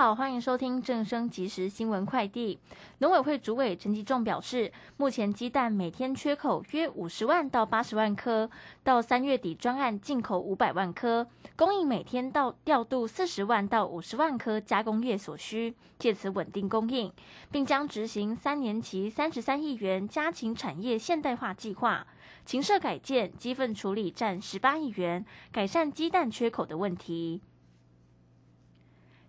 好，欢迎收听正声即时新闻快递。农委会主委陈吉仲表示，目前鸡蛋每天缺口约五十万到八十万颗，到三月底专案进口五百万颗，供应每天到调度四十万到五十万颗加工业所需，借此稳定供应，并将执行三年期三十三亿元家禽产业现代化计划，禽舍改建、鸡粪处理占十八亿元，改善鸡蛋缺口的问题。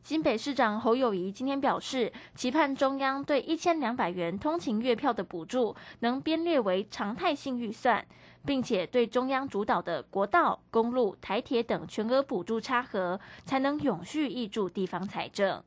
新北市长侯友谊今天表示，期盼中央对一千两百元通勤月票的补助能编列为常态性预算，并且对中央主导的国道、公路、台铁等全额补助差额，才能永续挹注地方财政。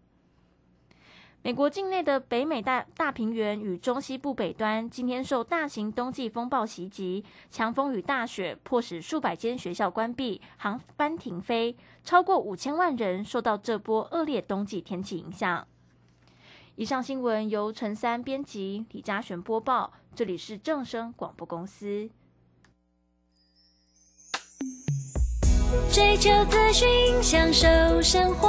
美国境内的北美大大平原与中西部北端今天受大型冬季风暴袭击，强风与大雪迫使数百间学校关闭，航班停飞，超过五千万人受到这波恶劣冬季天气影响。以上新闻由陈三编辑，李嘉璇播报，这里是正声广播公司。追求资讯，享受生活。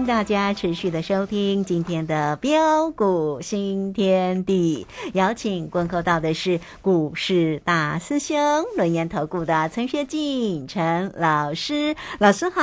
迎大家持续的收听今天的标股新天地。邀请观看到的是股市大师兄轮研投顾的陈学进陈老师，老师好。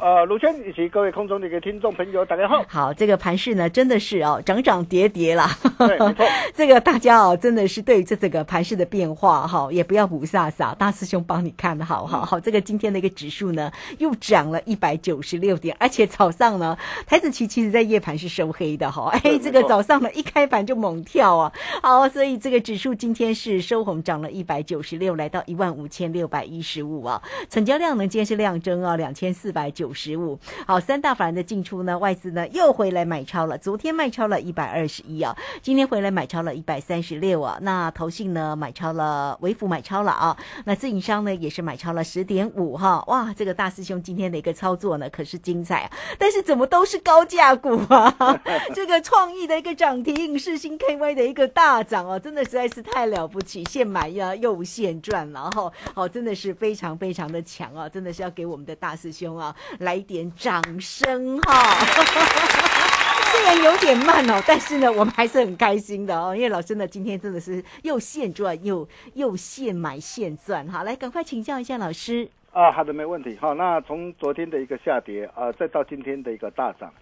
呃，卢轩以及各位空中的一个听众朋友，大家好。好，这个盘势呢，真的是哦，涨涨跌跌啦。对，没错。这个大家哦，真的是对这这个盘势的变化哈，也不要不飒飒，大师兄帮你看好好好。这个今天的一个指数呢，又涨了一百九十六点，而且早上呢，台子期其实在夜盘是收黑的哈。哎，这个早上呢一开盘就猛跳啊。好，所以这个指数今天是收红，涨了一百九十六，来到一万五千六百一十五啊。成交量呢，今天是量增啊，两千四百九十五。好，三大法人的进出呢，外资呢又回来买超了，昨天卖超了一百二十一啊，今天回来买超了一百三十六啊。那投信呢买超了，微幅买超了啊。那自营商呢也是买超了十点五哈。哇，这个大师兄今天的一个操作呢可是精彩啊，但是怎么都是高价股啊？这个创意的一个涨停，世新 KY 的一个大涨哦，真的实在是太了不起，现买呀又现赚然后。哦，真的是非常非常的强啊，真的是要给我们的大师兄啊来点掌声哈。虽然有点慢哦，但是呢，我们还是很开心的哦，因为老师呢今天真的是又现赚又又现买现赚哈。来，赶快请教一下老师。啊，好的，没问题。好，那从昨天的一个下跌啊，再到今天的一个大涨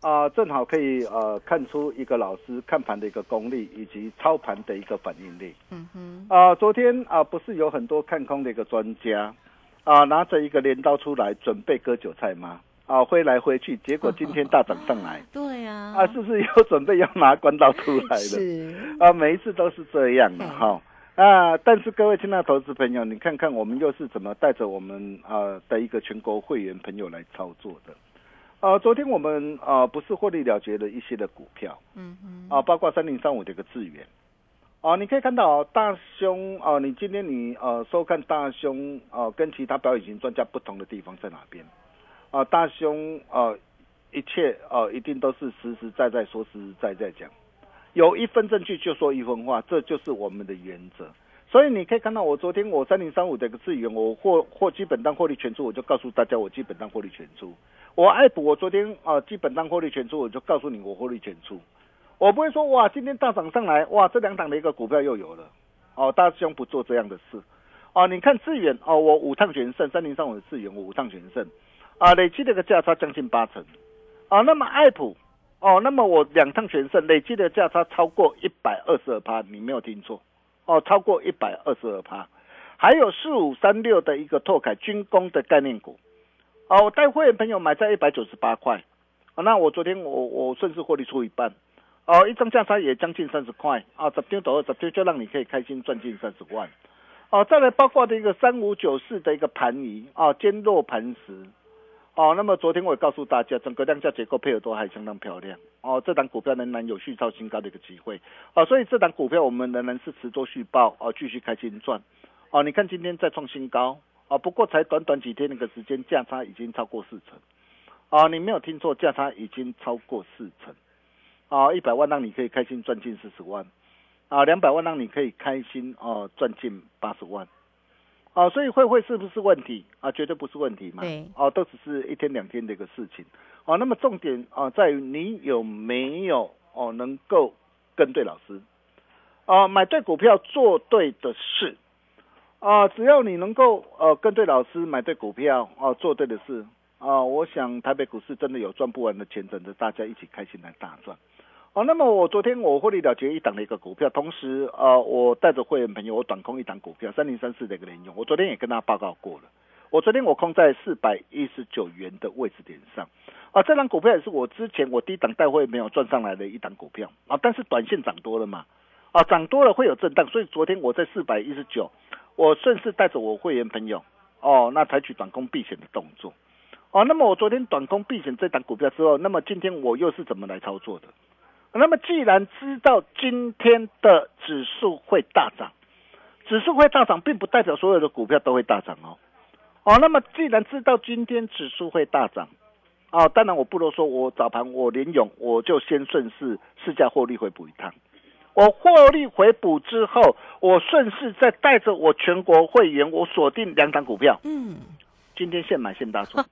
啊，正好可以呃看出一个老师看盘的一个功力，以及操盘的一个反应力。嗯哼，啊，昨天啊不是有很多看空的一个专家啊，拿着一个镰刀出来准备割韭菜吗？啊，挥来挥去，结果今天大涨上来。对呀、啊，是不是又准备要拿关刀出来了？是啊，每一次都是这样的哈。啊，但是各位亲爱的投资朋友，你看看我们又是怎么带着我们啊的一个全国会员朋友来操作的？呃，昨天我们啊不是获利了结了一些的股票，嗯嗯，啊，包括三零三五的一个智源，啊，你可以看到哦，大兄啊，你今天你呃收看大兄啊，跟其他表演型专家不同的地方在哪边？啊，大兄啊，一切啊一定都是实实在在说实实在在讲。有一分证据就说一分话，这就是我们的原则。所以你可以看到，我昨天我三零三五的一个资源，我获获基本单获利全出，我就告诉大家我基本单获利全出。我爱普，我昨天啊基本单获利全出，我就告诉你我获利全出。我不会说哇今天大涨上来哇这两档的一个股票又有了哦，大兄不做这样的事哦。你看资源哦，我五趟全胜，三零三五的资源我五趟全胜啊，累计的一个价差将近八成啊。那么爱普。哦，那么我两趟全胜，累计的价差超过一百二十二趴，你没有听错，哦，超过一百二十二趴。还有四五三六的一个拓凯军工的概念股，哦，我带会员朋友买在一百九十八块，哦，那我昨天我我顺势获利出一半，哦，一张价差也将近三十块，啊，十丢到二十丢就让你可以开心赚进三十万，哦，再来包括的一个三五九四的一个盘仪，啊，坚若磐石。哦，那么昨天我也告诉大家，整个量价结构配合都还相当漂亮。哦，这档股票仍然有续超新高的一个机会。哦，所以这档股票我们仍然是持多续报，哦，继续开心赚。哦，你看今天再创新高，哦，不过才短短几天那个时间，价差已经超过四成。哦，你没有听错，价差已经超过四成。啊，一百万让你可以开心赚进四十万，啊，两百万让你可以开心哦赚进八十万。哦，所以会不会是不是问题啊？绝对不是问题嘛。对。哦，都只是一天两天的一个事情。哦，那么重点啊，在于你有没有哦能够跟对老师，啊，买对股票，做对的事，啊，只要你能够呃跟对老师，买对股票，哦，做对的事，啊，我想台北股市真的有赚不完的钱，等着大家一起开心来大赚。哦，那么我昨天我获利了结一档的一个股票，同时呃，我带着会员朋友，我短空一档股票三零三四的一个联用，我昨天也跟大家报告过了。我昨天我空在四百一十九元的位置点上，啊，这档股票也是我之前我低档带会没有赚上来的一档股票啊，但是短线涨多了嘛，啊，涨多了会有震荡，所以昨天我在四百一十九，我顺势带着我会员朋友，哦，那采取短空避险的动作，哦，那么我昨天短空避险这档股票之后，那么今天我又是怎么来操作的？那么，既然知道今天的指数会大涨，指数会大涨，并不代表所有的股票都会大涨哦。哦，那么既然知道今天指数会大涨，哦，当然我不如说，我早盘我连勇，我就先顺势试驾获利回补一趟。我获利回补之后，我顺势再带着我全国会员，我锁定两档股票。嗯，今天现买现大 赚。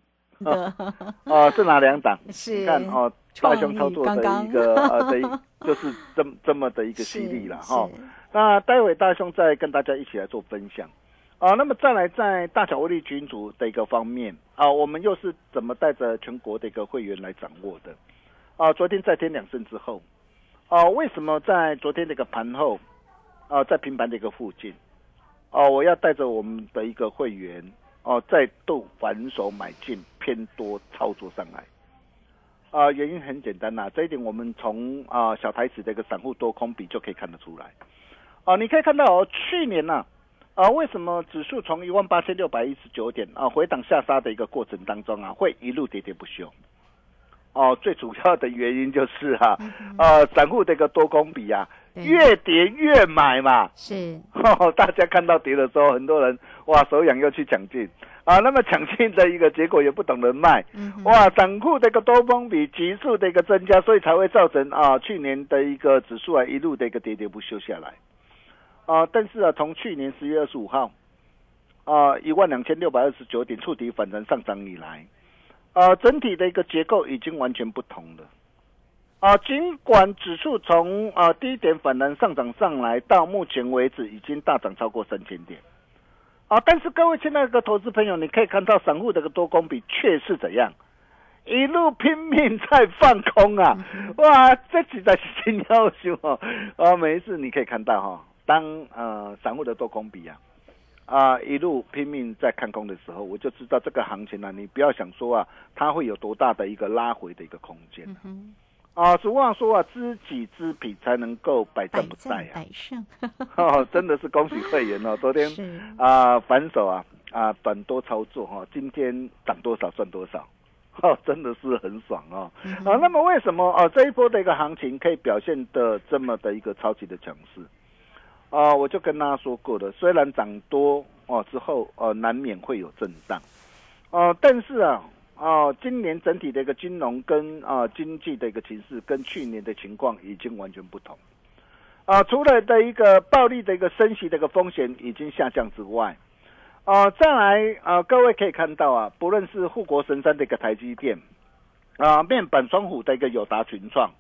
哦，是哪两档？是看哦。大熊操作的一个呃的，就是这么这么的一个犀利了 哈。那待会大熊再跟大家一起来做分享啊。那么再来在大小威力群组的一个方面啊，我们又是怎么带着全国的一个会员来掌握的啊？昨天再添两胜之后啊，为什么在昨天这个盘后啊，在平盘的一个附近哦，我要带着我们的一个会员哦，再度反手买进偏多操作上来。啊，原因很简单呐，这一点我们从啊小台子的一个散户多空比就可以看得出来。啊，你可以看到哦，去年呐，啊为什么指数从一万八千六百一十九点啊回档下杀的一个过程当中啊，会一路跌跌不休？哦，最主要的原因就是哈，呃，散户这个多空比啊，越跌越买嘛。是，大家看到跌的时候，很多人哇手痒要去抢进。啊，那么抢进的一个结果也不懂得卖，哇，散户的一个多空比急速的一个增加，所以才会造成啊去年的一个指数啊一路的一个跌跌不休下来，啊，但是啊从去年十月二十五号啊一万两千六百二十九点触底反弹上涨以来，啊整体的一个结构已经完全不同了，啊尽管指数从啊低点反弹上涨上来，到目前为止已经大涨超过三千点。啊！但是各位亲爱的投资朋友，你可以看到散户的个多空比却是怎样，一路拼命在放空啊！哇，这实在是真要求哦！啊，每一次你可以看到哈，当呃散户的多空比啊啊一路拼命在看空的时候，我就知道这个行情呢，你不要想说啊，它会有多大的一个拉回的一个空间。啊，俗话说啊，知己知彼才能够百百战不殆啊。战百胜，哦，真的是恭喜会员哦！昨天是啊、反手啊啊短多操作哈、今天涨多少赚多少，哦，真的是很爽哦。啊，那么为什么啊这一波的一个行情可以表现的这么的一个超级的强势？啊，我就跟大家说过了，虽然涨多哦之后呃难免会有震荡，哦、但是啊。哦，今年整体的一个金融跟啊、经济的一个形势跟去年的情况已经完全不同。啊，除了的一个暴力的一个升息的一个风险已经下降之外，啊，再来啊，各位可以看到啊，不论是护国神山的一个台积电，啊，面板双虎的一个友达群创，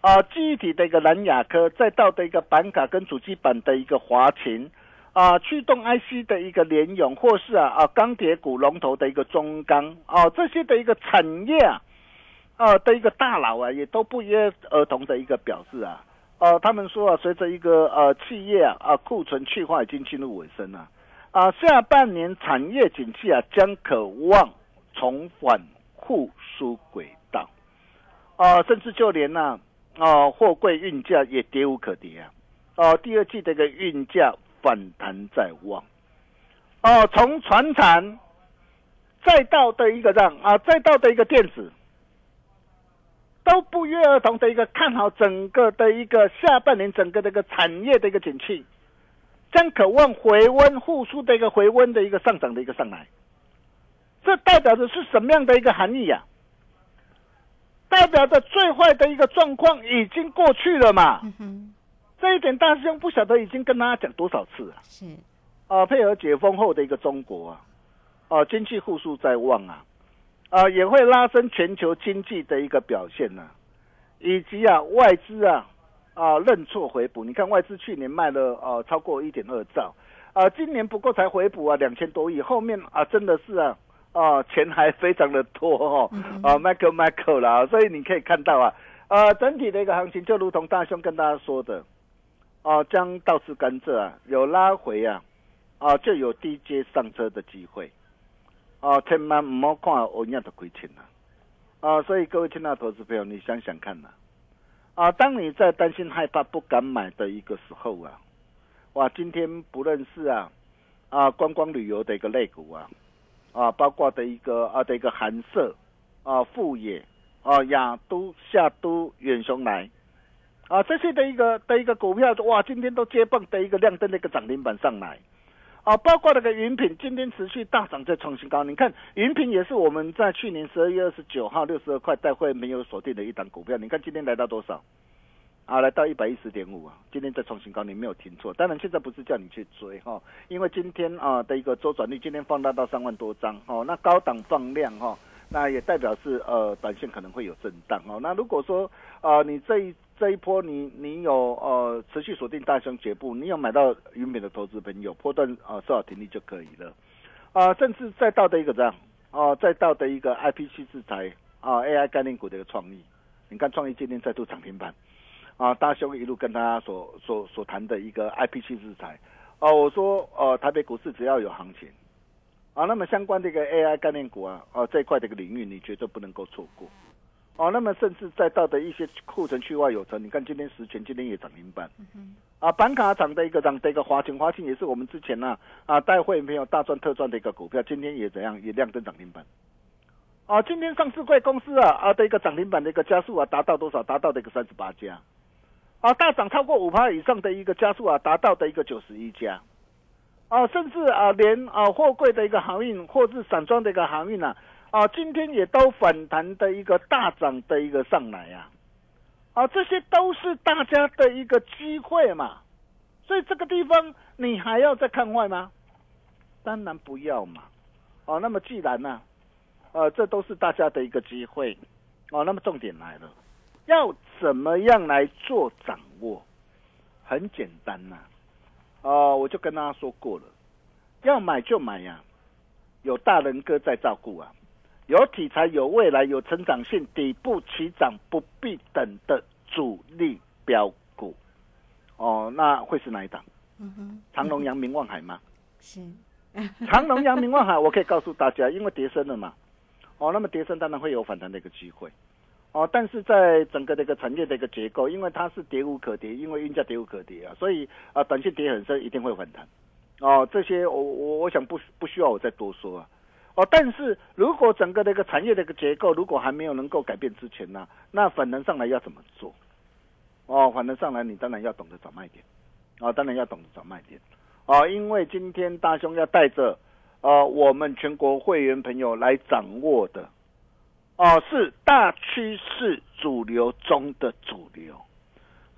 啊，记忆体的一个蓝雅科，再到的一个板卡跟主机板的一个华勤，啊，驱动 IC 的一个联咏，或是啊啊钢铁股龙头的一个中钢，啊，这些的一个产业啊，啊的一个大佬啊，也都不约而同的一个表示啊。呃，他们说啊，随着一个呃企业啊库存去化已经进入尾声了，啊，下半年产业景气啊将可望重返复苏轨道，啊，甚至就连呐啊货柜运价也跌无可跌啊，哦、第二季的一个运价反弹在望，哦、从船产再到的一个让啊，再到的一个电子。都不约而同的一个看好整个的一个下半年整个的一个产业的一个景气，将渴望回温复苏的一个回温的一个上涨的一个上来，这代表的是什么样的一个含义呀、代表着最坏的一个状况已经过去了嘛？这一点大师兄不晓得已经跟大家讲多少次了。是。啊，配合解封后的一个中国啊，啊，经济复苏在望啊，啊，也会拉升全球经济的一个表现呢、以及啊外资啊啊认错回补，你看外资去年卖了呃超过一点二兆，啊，今年不过才回补啊两千多亿，后面啊真的是啊啊钱还非常的多哦，啊 Michael Michael 啦，所以你可以看到啊，呃整体的一个行情就如同大兄跟大家说的，啊将倒吃甘蔗啊有拉回啊。啊，就有低阶上车的机会。啊，千万唔好看欧亚的亏钱了。啊，所以各位亲爱的投资朋友，你想想看呐、啊，当你在担心害怕不敢买的一个时候啊，哇，今天不论是啊啊观光旅游的一个类股啊，啊，包括的一个啊的一个韩舍啊富野啊雅都夏都远雄来。啊，这些的一个的一个股票，哇，今天都接棒的一个亮灯的一个涨停板上来。啊，包括那个云品今天持续大涨，在创新高。你看云品也是我们在去年十二月二十九号六十二块带会没有锁定的一档股票。你看今天来到多少？啊，来到一百一十点五啊！今天在创新高，你没有听错。当然现在不是叫你去追哈、因为今天啊的一个周转率今天放大到三万多张哦，那高档放量哈、那也代表是呃短线可能会有震荡哦。那如果说呃你这一这一波你你有呃持续锁定大雄节步，你有买到云美的投资朋友，波段呃设好停利就可以了。啊、甚至再到的一个这样？啊、再到的一个 IPC 制裁啊、AI 概念股的一个创意，你看创意今天再度涨停板。啊，大兄一路跟大家所所所谈的一个 IPC 制裁哦、我说呃台北股市只要有行情。啊，那么相关的一个 AI 概念股啊，哦、这一块的一个领域你绝对不能够错过。哦，那么甚至再到的一些库存区外有成，你看今天实权今天也涨停板，啊，板卡涨的一个涨的一个华勤，华勤也是我们之前呢啊带会员朋友大赚特赚的一个股票，今天也怎样也亮灯涨停板。啊，今天上市贵公司啊啊的一个涨停板的一个加速啊达到多少？达到的一个三十八家，啊大涨超过五趴以上的一个加速啊达到的一个九十一家，啊甚至啊连啊货柜的一个航运或是散装的一个航运啊。啊，今天也都反弹的一个大涨的一个上来啊，啊，这些都是大家的一个机会嘛，所以这个地方你还要再看坏吗？当然不要嘛，哦、那么既然呢、呃，这都是大家的一个机会，哦，那么重点来了，要怎么样来做掌握？很简单呐、哦、我就跟大家说过了，要买就买呀、有大人哥在照顾啊。有题材、有未来、有成长性、底部起涨不必等的主力标股，哦，那会是哪一档？嗯哼，长隆、阳明、望海吗？是 长隆、阳明、望海，我可以告诉大家，因为跌升了嘛，哦，那么跌升当然会有反弹的一个机会，哦，但是在整个的一个产业的一个结构，因为它是跌无可跌，因为运价跌无可跌啊，所以啊，短线跌很深，一定会反弹。哦，这些我我我想不不需要我再多说啊。哦，但是如果整个的一个产业的一个结构如果还没有能够改变之前呢，那反弹上来要怎么做？哦，反弹上来你当然要懂得找卖点，啊，当然要懂得找卖点，啊，因为今天大兄要带着呃我们全国会员朋友来掌握的。哦，是大趋势主流中的主流，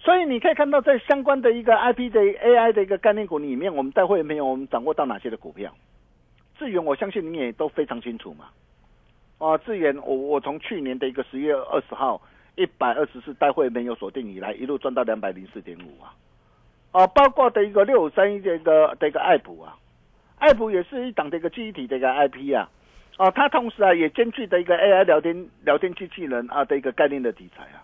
所以你可以看到，在相关的一个 I P 的 A I 的一个概念股里面，我们带会员朋友，我们掌握到哪些的股票？智源，我相信你也都非常清楚嘛。哦，智源，我我从去年的一个十月二十号一百二十四带会没有锁定以来，一路赚到两百零四点五啊。哦，包括的一个六五三一的一个的一个爱普啊，爱普也是一档的一个记忆体的一个 I P 啊。哦，它同时啊也兼具的一个 AI 聊天聊天机器人啊的一个概念的题材啊，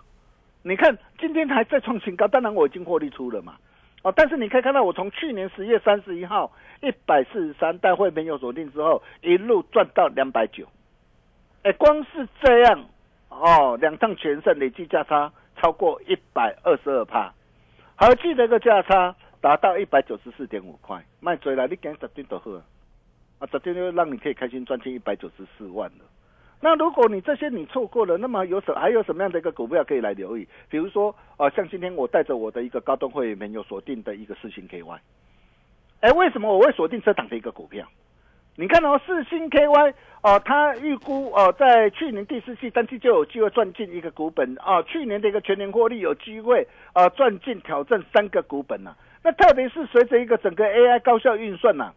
你看今天还在创新高，当然我已经获利出了嘛，哦，但是你可以看到我从去年十月三十一号一百四十三带会没有锁定之后，一路赚到两百九，哎，光是这样哦，两趟全胜累计价差超过一百二十二帕，合计的一个价差达到一百九十四点五块，卖追了，你赶十点就好。啊，昨天就让你可以开心赚进一百九十四万了。那如果你这些你错过了，那么有什还有什么样的一个股票可以来留意？比如说，啊，像今天我带着我的一个高端会员有锁定的一个四星 KY。哎，为什么我会锁定这档的一个股票？你看哦，四星 KY 哦，它预估哦，在去年第四季单季就有机会赚进一个股本啊，去年的一个全年获利有机会啊赚进挑战三个股本呐。那特别是随着一个整个 AI 高效运算呐。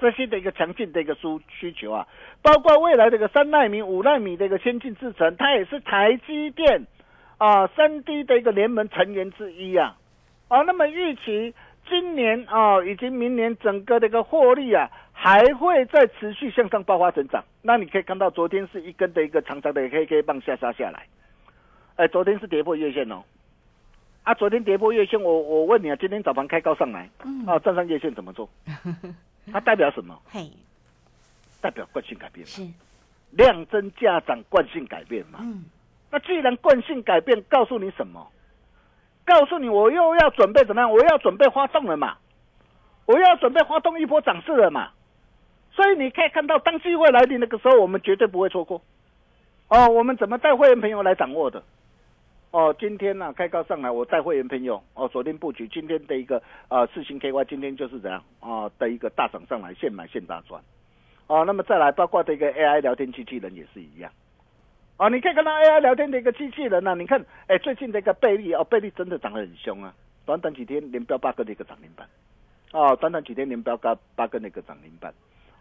这些的一个强劲的一个需需求啊，包括未来这个三纳米、五纳米的一个先进制程，它也是台积电啊三 D 的一个联盟成员之一啊。啊，那么预期今年啊以及明年整个的一个获利啊，还会再持续向上爆发成长。那你可以看到，昨天是一根的一个长长的黑 K 棒下杀下来，哎，昨天是跌破月线哦。啊，昨天跌破月线，我我问你啊，今天早盘开高上来，啊，站上月线怎么做？它代表什么？嘿，代表惯性改变是量增价涨，惯性改变嘛。嗯，那既然惯性改变，告诉你什么？告诉你，我又要准备怎么样？我要准备发动了嘛？我要准备发动一波涨势了嘛？所以你可以看到，当机会来临那个时候，我们绝对不会错过。哦，我们怎么带会员朋友来掌握的？哦，今天呢开高上来，我带会员朋友哦锁定布局，今天的一个呃四星 KY，今天就是怎样啊的一个大涨上来，现买现大赚，哦，那么再来包括这个 AI 聊天机器人也是一样，哦，你可以看到 AI 聊天的一个机器人呢，你看哎最近的一个贝利哦，贝利真的涨得很凶啊，短短几天连标八个的一个涨停板，哦，短短几天连标八八个那个涨停板。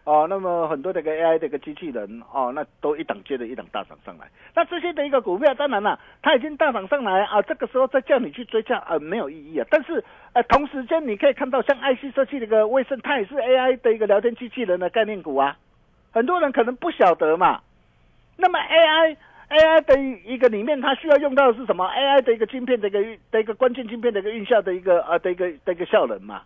哦，那么很多的个 AI 的一个机器人哦，那都一档接着一档大涨上来。那这些的一个股票，当然了，它已经大涨上来啊，这个时候再叫你去追价啊，没有意义啊。但是，呃，同时间你可以看到，像 IC 设计的一个威盛，它也是 AI 的一个聊天机器人的概念股啊。很多人可能不晓得嘛。那么 AI AI 的一个里面，它需要用到的是什么？AI 的一个晶片的一个的一个关键晶片的一个运效的一个呃的一个的一个效能嘛。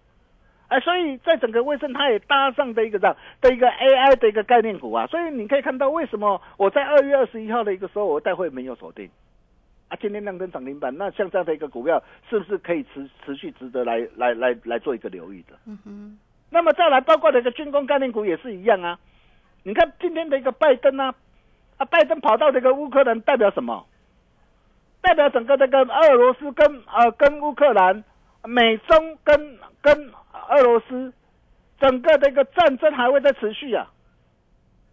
哎，所以在整个卫生，它也搭上的一个这样的一个 AI 的一个概念股啊，所以你可以看到为什么我在二月二十一号的一个时候，我带会没有锁定啊，今天亮灯涨停板，那像这样的一个股票，是不是可以持持续值得来来来来做一个留意的？嗯哼。那么再来，包括的一个军工概念股也是一样啊。你看今天的一个拜登啊，啊，拜登跑到这个乌克兰，代表什么？代表整个这个俄罗斯跟呃跟乌克兰、美中跟跟。俄罗斯整个的一个战争还会在持续啊，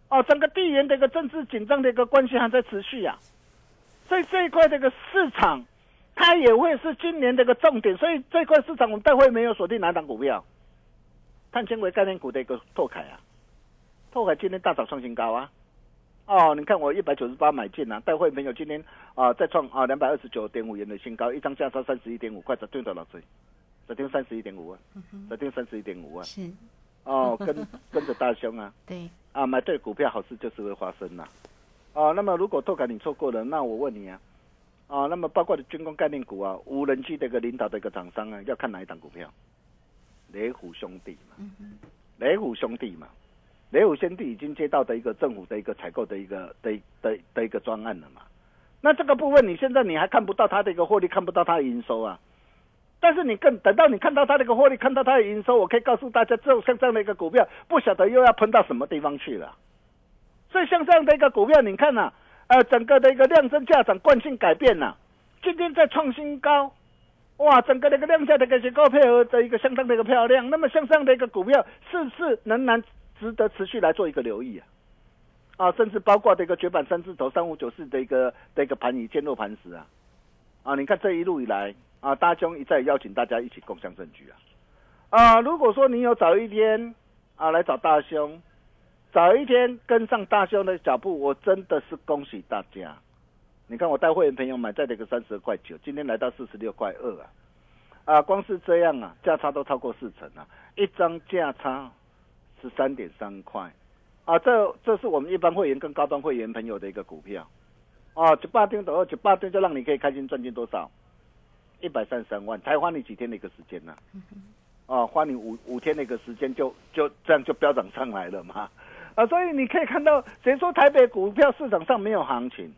哦，整个地缘的一个政治紧张的一个关系还在持续啊，所以这一块这个市场它也会是今年的一个重点，所以这块市场我们待会没有锁定哪档股票，碳纤维概念股的一个拓凯啊，拓凯今天大涨创新高啊，哦，你看我一百九十八买进啊，待会没有今天啊再创啊两百二十九点五元的新高，一张价差三十一点五块，才对的老师。昨天三十一点五万，昨天三十一点五万，是。哦，跟 跟着大兄啊，对。啊，买对股票好事就是会发生呐，哦，那么如果拓卡你错过了，那我问你啊，啊，那么包括的军工概念股啊，无人机的一个领导的一个厂商啊，要看哪一档股票？雷虎兄弟嘛，雷虎兄弟嘛，雷虎兄弟已经接到的一个政府的一个采购的一个的的的一个专案了嘛，那这个部分你现在你还看不到它的一个获利，看不到它的营收啊。但是你更等到你看到它的一个获利，看到它的营收，我可以告诉大家，这像这样的一个股票，不晓得又要喷到什么地方去了。所以像这样的一个股票，你看呐、呃，整个的一个量增价涨惯性改变呐、今天在创新高，哇，整个的一个量价的一个结构配合的一个相当的一个漂亮。那么像这样的一个股票，是不是仍然值得持续来做一个留意啊？啊，甚至包括这个绝版三字头三五九四的一个的一个盘以坚若磐石啊，啊，你看这一路以来啊，大兄一再邀请大家一起共享证据啊，啊，如果说你有早一天啊来找大兄，早一天跟上大兄的脚步，我真的是恭喜大家。你看我带会员朋友买在这个三十二块九，今天来到四十六块二啊，啊，光是这样啊，价差都超过四成啊，一张价差十三点三块。啊，这这是我们一般会员跟高端会员朋友的一个股票，啊，九八天左右，九八天就让你可以开心赚进多少？一百三十三万，才花你几天的一个时间呢、啊，花你五五天的一个时间就就这样就飙涨上来了嘛？啊，所以你可以看到，谁说台北股票市场上没有行情？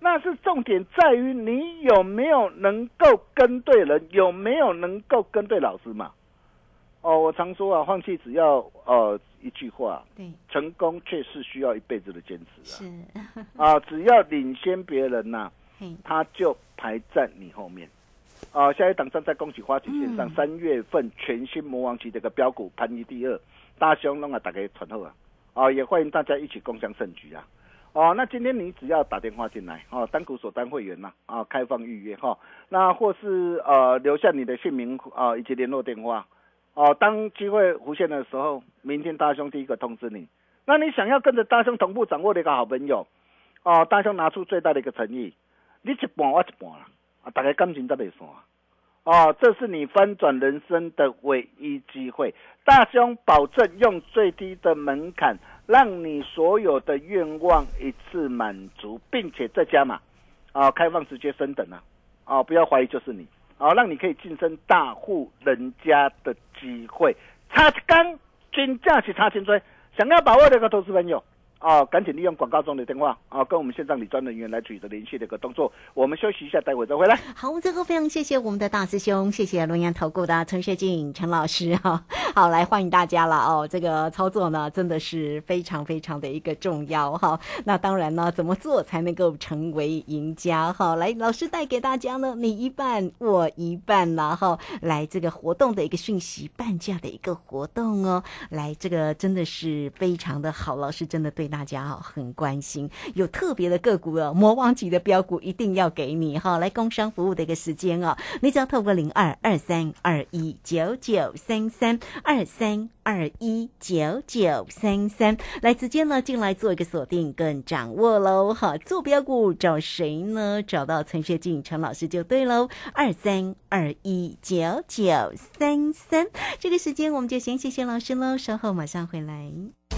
那是重点在于你有没有能够跟对人，有没有能够跟对老师嘛？哦，我常说啊，放弃只要呃一句话，对，成功却是需要一辈子的坚持啊是啊！啊，只要领先别人呐、嘿，他就排在你后面。啊，下一档正在恭喜花旗线上，嗯三、月份全新魔王级的一个标股盘一第二，大兄弄啊，大家传后啊，啊，也欢迎大家一起共享盛局啊。哦，那今天你只要打电话进来哦，单股所单会员呐啊开放预约哈、那或是呃留下你的姓名啊、以及联络电话哦，当机会浮现的时候，明天大兄第一个通知你。那你想要跟着大兄同步掌握的一个好朋友哦，大兄拿出最大的一个诚意，你一半我一半大家感情才袂散。哦，这是你翻转人生的唯一机会。大兄保证用最低的门槛，让你所有的愿望一次满足，并且再加码，啊，开放直接升等啊，啊，不要怀疑就是你，啊，让你可以晋升大户人家的机会。差一缸，真正是差青追。想要把握这个投资朋友。哦，赶紧利用广告中的电话啊，跟我们线上理专人员来取得联系的一个动作。我们休息一下，待会再回来。好，最后非常谢谢我们的大师兄，谢谢龙岩投顾的陈学进陈老师哈、好，来欢迎大家了哦。这个操作呢，真的是非常非常的一个重要哈、那当然呢，怎么做才能够成为赢家哈、来，老师带给大家呢，你一半我一半啦哈、来这个活动的一个讯息，半价的一个活动哦。来，这个真的是非常的好，老师真的对大家哦很关心，有特别的个股哦，魔王级的标股一定要给你哈、来工商服务的一个时间哦，你只要透过零二二三二一九九三三二三二一九九三三来直接呢进来做一个锁定跟掌握喽哈，做标股找谁呢？找到陈学进陈老师就对喽，二三二一九九三三。这个时间我们就先谢谢老师喽，稍后马上回来。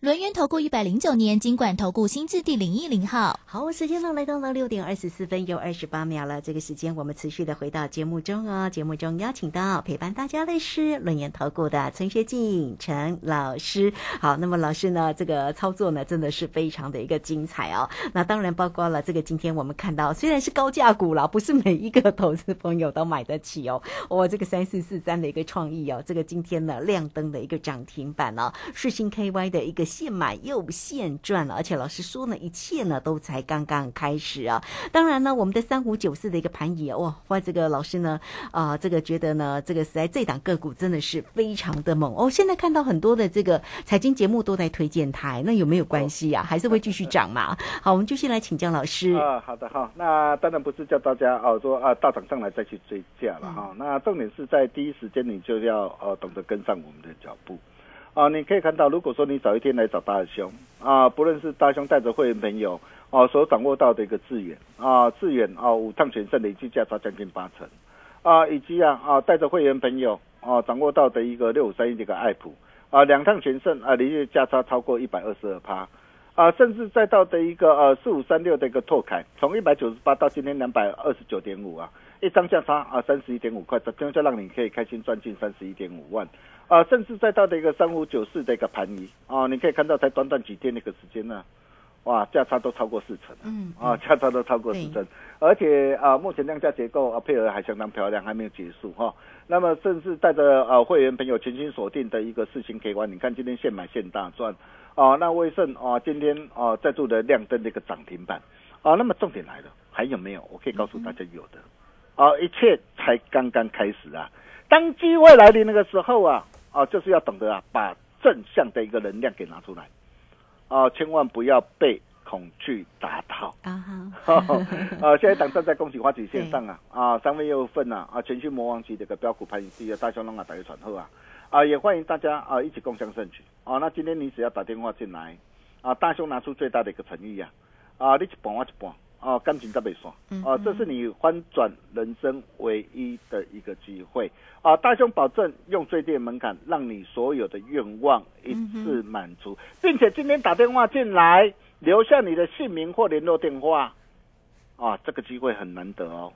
轮源投顾一百零九年金管投顾新字第零一零号。好，时间呢来到了六点二十四分又二十八秒了。这个时间我们持续的回到节目中哦。节目中邀请到陪伴大家的是轮研投顾的陈学静陈老师。好，那么老师呢，这个操作呢真的是非常的一个精彩哦。那当然包括了这个今天我们看到，虽然是高价股了，不是每一个投资朋友都买得起哦。我这个三四四三的一个创意哦，这个今天呢亮灯的一个涨停板哦，世新 KY 的一个现买又现赚了，而且老师说呢，一切呢都才刚刚开始啊。当然呢，我们的三五九四的一个盘也哇，哇，这个老师呢啊，这个觉得呢，这个实在这档个股真的是非常的猛哦。现在看到很多的这个财经节目都在推荐台，那有没有关系啊？还是会继续涨嘛？好，我们就先来请教老师啊。好的哈，那当然不是叫大家哦说啊大涨上来再去追价了哈。那重点是在第一时间你就要呃懂得跟上我们的脚步。啊，你可以看到，如果说你早一天来找大兄啊，不论是大兄带着会员朋友啊，所掌握到的一个资源啊，资源啊，五趟全胜累计价差将近八成啊，以及啊啊带着会员朋友啊掌握到的一个六五三一这个爱普啊，两趟全胜啊，累计价差超过一百二十二趴啊，甚至再到的一个呃四五三六的一个拓凯，从一百九十八到今天两百二十九点五啊。一张价差啊，三十一点五块，这样就让你可以开心赚进三十一点五万啊！甚至再到的一个三五九四的一个盘仪啊，你可以看到才短短几天那个时间呢，哇，价差都超过四成，嗯，啊，价差都超过四成，而且啊，目前量价结构啊配合还相当漂亮，还没有结束哈。那么甚至带着啊会员朋友全新锁定的一个四星 K 观，你看今天现买现大赚啊！那威盛啊，今天啊在度的亮灯的一个涨停板啊，那么重点来了，还有没有？我可以告诉大家有的。啊，一切才刚刚开始啊！当机会来临那个时候啊，啊，就是要懂得啊，把正向的一个能量给拿出来，啊，千万不要被恐惧打倒啊！哈，啊，现在党站在恭喜花旗线上啊，啊，三月六份呐，啊，全新魔王级这个标股排名第一，大雄龙啊，大家传后啊，啊，也欢迎大家啊，一起共享盛举啊！那今天你只要打电话进来，啊，大雄拿出最大的一个诚意呀，啊，你一半我一半。哦，感情在被刷，哦，这是你翻转人生唯一的一个机会啊！大兄保证用最低门槛，让你所有的愿望一次满足，并且今天打电话进来，留下你的姓名或联络电话，啊，这个机会很难得哦！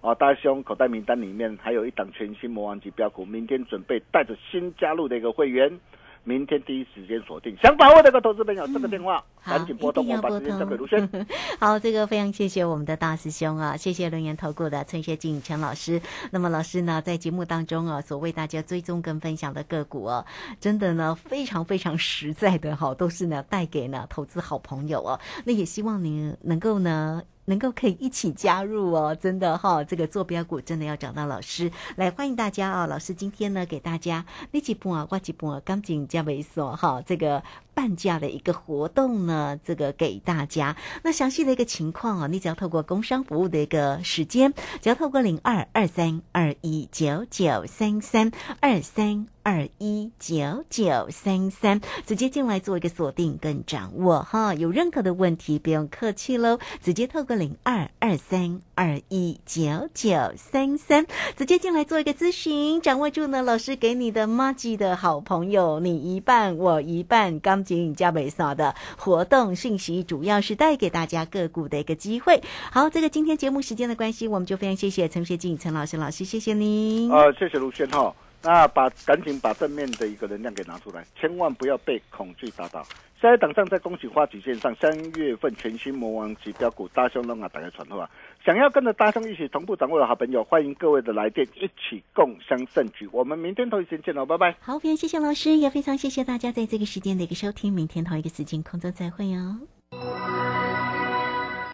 啊，大兄口袋名单里面还有一档全新魔王级标股，明天准备带着新加入的一个会员。明天第一时间锁定，想把握这个投资朋友，这个电话赶紧拨通，我把时间交给卢轩。好，这个非常谢谢我们的大师兄啊，谢谢轮研投顾的陈学静陈老师。那么老师呢，在节目当中啊，所为大家追踪跟分享的个股哦，真的呢非常非常实在的哈，都是呢带给呢投资好朋友哦。那也希望您能够呢。能够可以一起加入哦，真的哈，这个坐标股真的要找到老师来欢迎大家啊！老师今天呢给大家那几波啊，挂几波啊，刚进加维索哈，这个。半价的一个活动呢，这个给大家。那详细的一个情况啊，你只要透过工商服务的一个时间，只要透过零二二三二一九九三三二三二一九九三三，直接进来做一个锁定跟掌握哈。有任何的问题不用客气喽，直接透过零二二三二一九九三三，直接进来做一个咨询，掌握住呢。老师给你的 m a g 的好朋友，你一半我一半刚。金加美嫂的活动信息，主要是带给大家个股的一个机会。好，这个今天节目时间的关系，我们就非常谢谢陈学静陈老师老师，谢谢您。呃，谢谢卢轩浩。那把赶紧把正面的一个能量给拿出来，千万不要被恐惧打倒。下一档上在恭喜花旗线上，三月份全新魔王级标股大胸龙啊，打开传话。想要跟着大众一起同步掌握的好朋友，欢迎各位的来电，一起共襄盛举。我们明天同一时间见喽，拜拜。好，非常谢谢老师，也非常谢谢大家在这个时间的一个收听。明天同一个时间空中再会哦。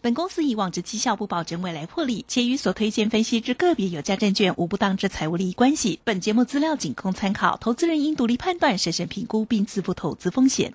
本公司以往之绩效不保证未来获利，且与所推荐分析之个别有价证券无不当之财务利益关系。本节目资料仅供参考，投资人应独立判断、审慎评估并自负投资风险。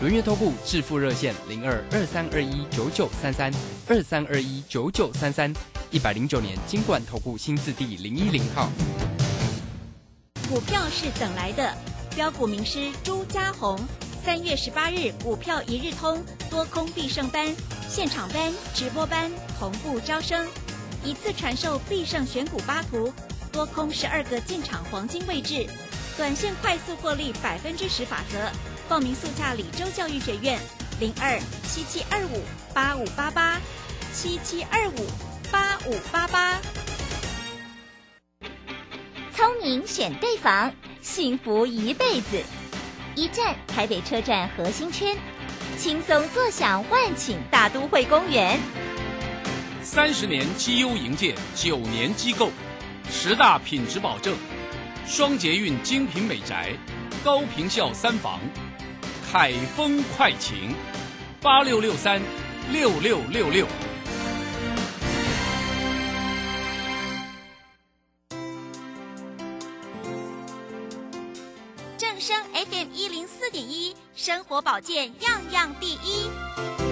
轮月投顾致富热线零二二三二一九九三三二三二一九九三三，一百零九年金管投顾新字第零一零号。股票是等来的，标股名师朱家红，三月十八日股票一日通多空必胜班现场班直播班同步招生，一次传授必胜选股八图，多空十二个进场黄金位置，短线快速获利百分之十法则。报名速洽李州教育学院零二七七二五八五八八七七二五八五八八。聪明选对房，幸福一辈子。一站台北车站核心圈，轻松坐享万顷大都会公园。三十年绩优营建，九年机构，十大品质保证，双捷运精品美宅，高坪效三房，海风快晴，八六六三六六六六。正声 FM 一零四点一，生活保健样样第一。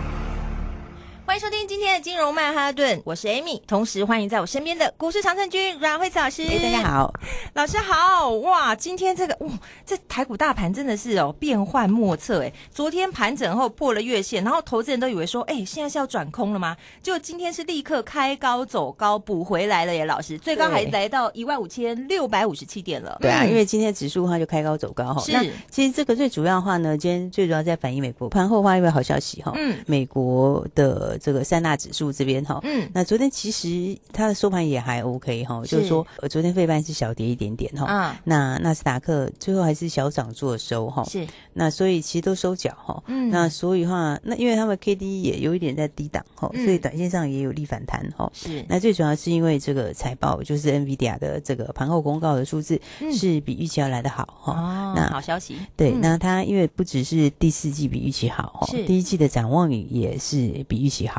欢迎收听今天的金融曼哈顿，我是 Amy，同时欢迎在我身边的股市常胜军阮慧慈老师。哎，大家好，老师好！哇，今天这个哇，这台股大盘真的是哦变幻莫测哎。昨天盘整后破了月线，然后投资人都以为说，哎，现在是要转空了吗？就今天是立刻开高走高补回来了耶，老师，最高还来到一万五千六百五十七点了。对啊，因为今天指数的话就开高走高哈。是，其实这个最主要的话呢，今天最主要在反映美国盘后的话，因为好消息哈，嗯，美国的这个三大指数这边哈，嗯，那昨天其实它的收盘也还 OK 哈，就是说，呃，昨天费半是小跌一点点哈，啊，那纳斯达克最后还是小涨做收哈，是，那所以其实都收脚哈，嗯，那所以话，那因为他们 K D 也有一点在低档哈，所以短线上也有力反弹哈，是，那最主要是因为这个财报就是 NVIDIA 的这个盘后公告的数字是比预期要来的好哈，哦，那好消息，对，那它因为不只是第四季比预期好哈，是。第一季的展望也是比预期好。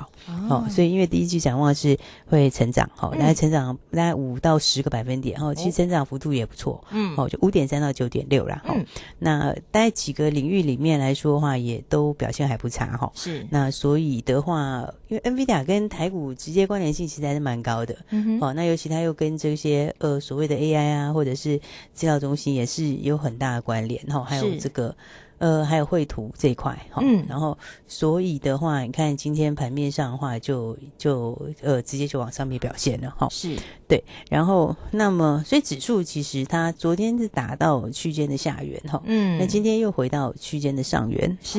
哦，所以因为第一季展望是会成长，哈，大概成长大概五到十个百分点，哈，其实成长幅度也不错，嗯，哦，就五点三到九点六啦，哈，那大概几个领域里面来说的话，也都表现还不差，哈，是，那所以的话，因为 NVIDIA 跟台股直接关联性其实还是蛮高的，嗯哼，哦，那尤其它又跟这些呃所谓的 AI 啊，或者是资料中心也是有很大的关联，哈，还有这个。呃，还有绘图这一块哈，嗯，然后所以的话，你看今天盘面上的话，就就呃直接就往上面表现了哈，是。对，然后那么所以指数其实它昨天是达到区间的下缘哈，嗯，那今天又回到区间的上缘，是，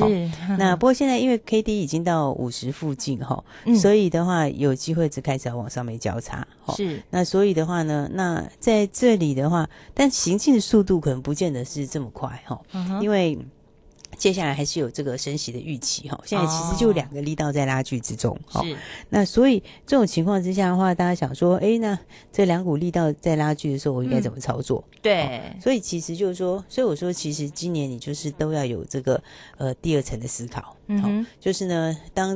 那不过现在因为 K D 已经到五十附近哈，所以的话有机会只开始要往上面交叉，是，那所以的话呢，那在这里的话，但行进的速度可能不见得是这么快哈，因为。接下来还是有这个升息的预期哈，现在其实就两个力道在拉锯之中哈。那所以这种情况之下的话，大家想说，哎，那这两股力道在拉锯的时候，我应该怎么操作？对，所以其实就是说，所以我说，其实今年你就是都要有这个呃第二层的思考，嗯，就是呢，当